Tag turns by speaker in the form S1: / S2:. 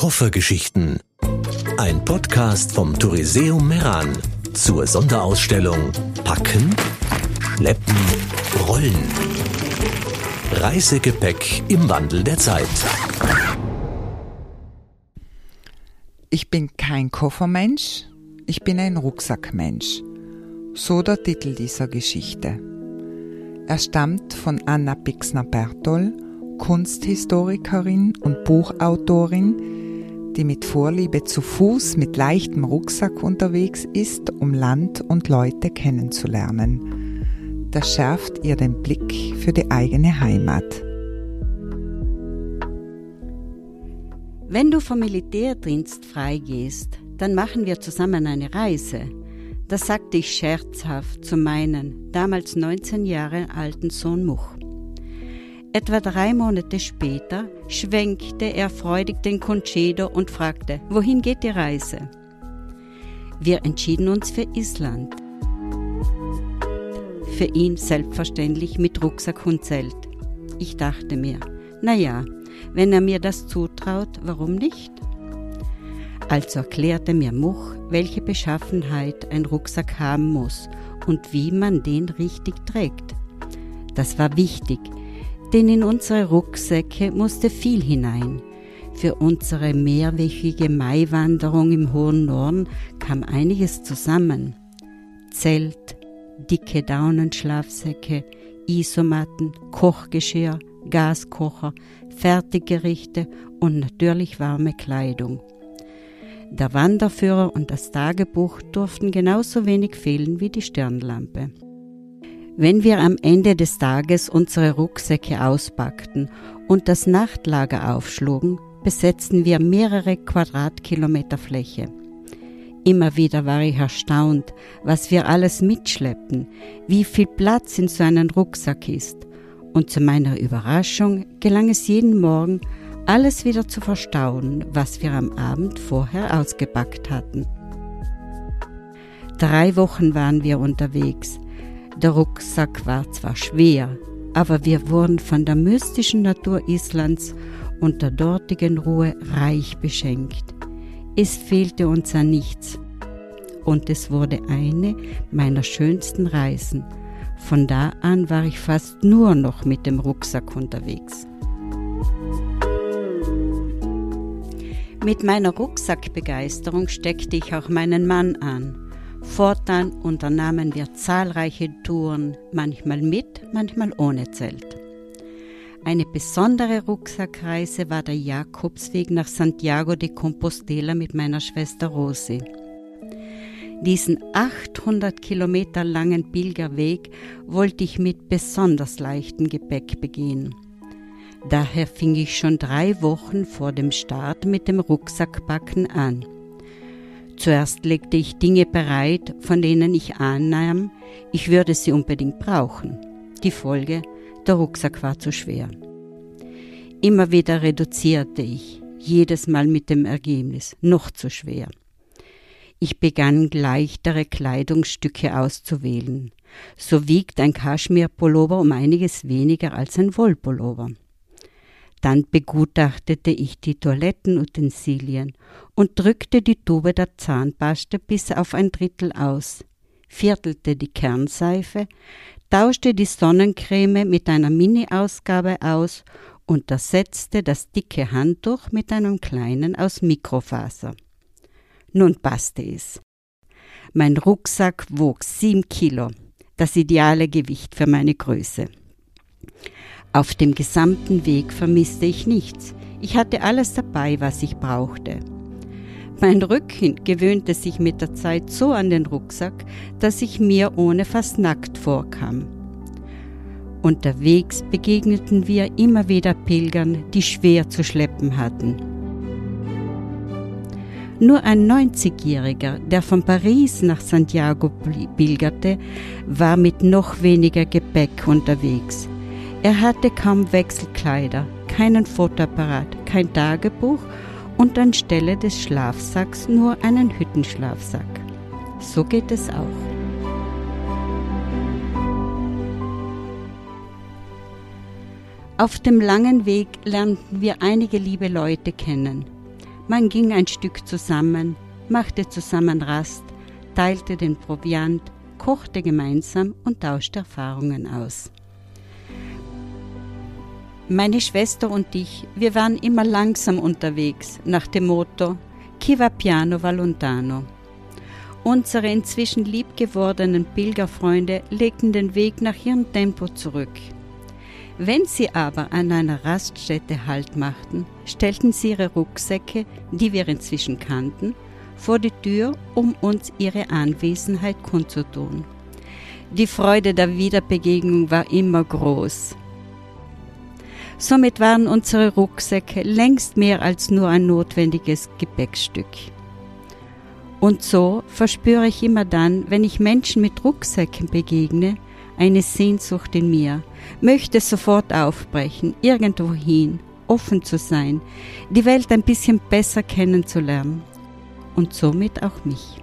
S1: Schöpfergeschichten. Ein Podcast vom Touriseum Meran zur Sonderausstellung Packen, Schleppen, Rollen. Reisegepäck im Wandel der Zeit.
S2: Ich bin kein Koffermensch, ich bin ein Rucksackmensch. So der Titel dieser Geschichte. Er stammt von Anna Pixner-Bertol, Kunsthistorikerin und Buchautorin, die mit Vorliebe zu Fuß mit leichtem Rucksack unterwegs ist, um Land und Leute kennenzulernen. Das schärft ihr den Blick für die eigene Heimat.
S3: Wenn du vom Militärdienst freigehst, dann machen wir zusammen eine Reise. Das sagte ich scherzhaft zu meinen, damals 19 Jahre alten Sohn Much. Etwa drei Monate später schwenkte er freudig den Concedo und fragte, wohin geht die Reise? Wir entschieden uns für Island. Für ihn selbstverständlich mit Rucksack und Zelt. Ich dachte mir, na ja, wenn er mir das zutraut, warum nicht? Also erklärte mir Much, welche Beschaffenheit ein Rucksack haben muss und wie man den richtig trägt. Das war wichtig, denn in unsere Rucksäcke musste viel hinein. Für unsere mehrwöchige Maiwanderung im hohen Norden kam einiges zusammen. Zelt, dicke Daunenschlafsäcke, Isomatten, Kochgeschirr, Gaskocher, Fertiggerichte und natürlich warme Kleidung. Der Wanderführer und das Tagebuch durften genauso wenig fehlen wie die Stirnlampe. Wenn wir am Ende des Tages unsere Rucksäcke auspackten und das Nachtlager aufschlugen, besetzten wir mehrere Quadratkilometer Fläche. Immer wieder war ich erstaunt, was wir alles mitschleppten, wie viel Platz in so einem Rucksack ist. Und zu meiner Überraschung gelang es jeden Morgen, alles wieder zu verstauen, was wir am Abend vorher ausgepackt hatten. Drei Wochen waren wir unterwegs. Der Rucksack war zwar schwer, aber wir wurden von der mystischen Natur Islands und der dortigen Ruhe reich beschenkt. Es fehlte uns an nichts. Und es wurde eine meiner schönsten Reisen. Von da an war ich fast nur noch mit dem Rucksack unterwegs. Mit meiner Rucksackbegeisterung steckte ich auch meinen Mann an. Fortan unternahmen wir zahlreiche Touren, manchmal mit, manchmal ohne Zelt. Eine besondere Rucksackreise war der Jakobsweg nach Santiago de Compostela mit meiner Schwester Rosi. Diesen 800 Kilometer langen Pilgerweg wollte ich mit besonders leichtem Gepäck begehen. Daher fing ich schon drei Wochen vor dem Start mit dem Rucksackpacken an. Zuerst legte ich Dinge bereit, von denen ich annahm, ich würde sie unbedingt brauchen. Die Folge, der Rucksack war zu schwer. Immer wieder reduzierte ich, jedes Mal mit dem Ergebnis, noch zu schwer. Ich begann leichtere Kleidungsstücke auszuwählen. So wiegt ein Kaschmirpullover um einiges weniger als ein Wollpullover. Dann begutachtete ich die Toilettenutensilien und drückte die Tube der Zahnpasta bis auf ein Drittel aus, viertelte die Kernseife, tauschte die Sonnencreme mit einer Mini-Ausgabe aus und ersetzte das dicke Handtuch mit einem kleinen aus Mikrofaser. Nun passte es. Mein Rucksack wog sieben Kilo, das ideale Gewicht für meine Größe. Auf dem gesamten Weg vermisste ich nichts. Ich hatte alles dabei, was ich brauchte. Mein Rücken gewöhnte sich mit der Zeit so an den Rucksack, dass ich mir ohne fast nackt vorkam. Unterwegs begegneten wir immer wieder Pilgern, die schwer zu schleppen hatten. Nur ein 90-Jähriger, der von Paris nach Santiago pilgerte, war mit noch weniger Gepäck unterwegs. Er hatte kaum Wechselkleider, keinen Fotoapparat, kein Tagebuch und anstelle des Schlafsacks nur einen Hüttenschlafsack. So geht es auch. Auf dem langen Weg lernten wir einige liebe Leute kennen. Man ging ein Stück zusammen, machte zusammen Rast, teilte den Proviant, kochte gemeinsam und tauschte Erfahrungen aus. Meine Schwester und ich, wir waren immer langsam unterwegs, nach dem Motto Chi va piano va lontano. Unsere inzwischen liebgewordenen Pilgerfreunde legten den Weg nach ihrem Tempo zurück. Wenn sie aber an einer Raststätte Halt machten, stellten sie ihre Rucksäcke, die wir inzwischen kannten, vor die Tür, um uns ihre Anwesenheit kundzutun. Die Freude der Wiederbegegnung war immer groß. Somit waren unsere Rucksäcke längst mehr als nur ein notwendiges Gepäckstück. Und so verspüre ich immer dann, wenn ich Menschen mit Rucksäcken begegne, eine Sehnsucht in mir, möchte sofort aufbrechen, irgendwohin, offen zu sein, die Welt ein bisschen besser kennenzulernen und somit auch mich.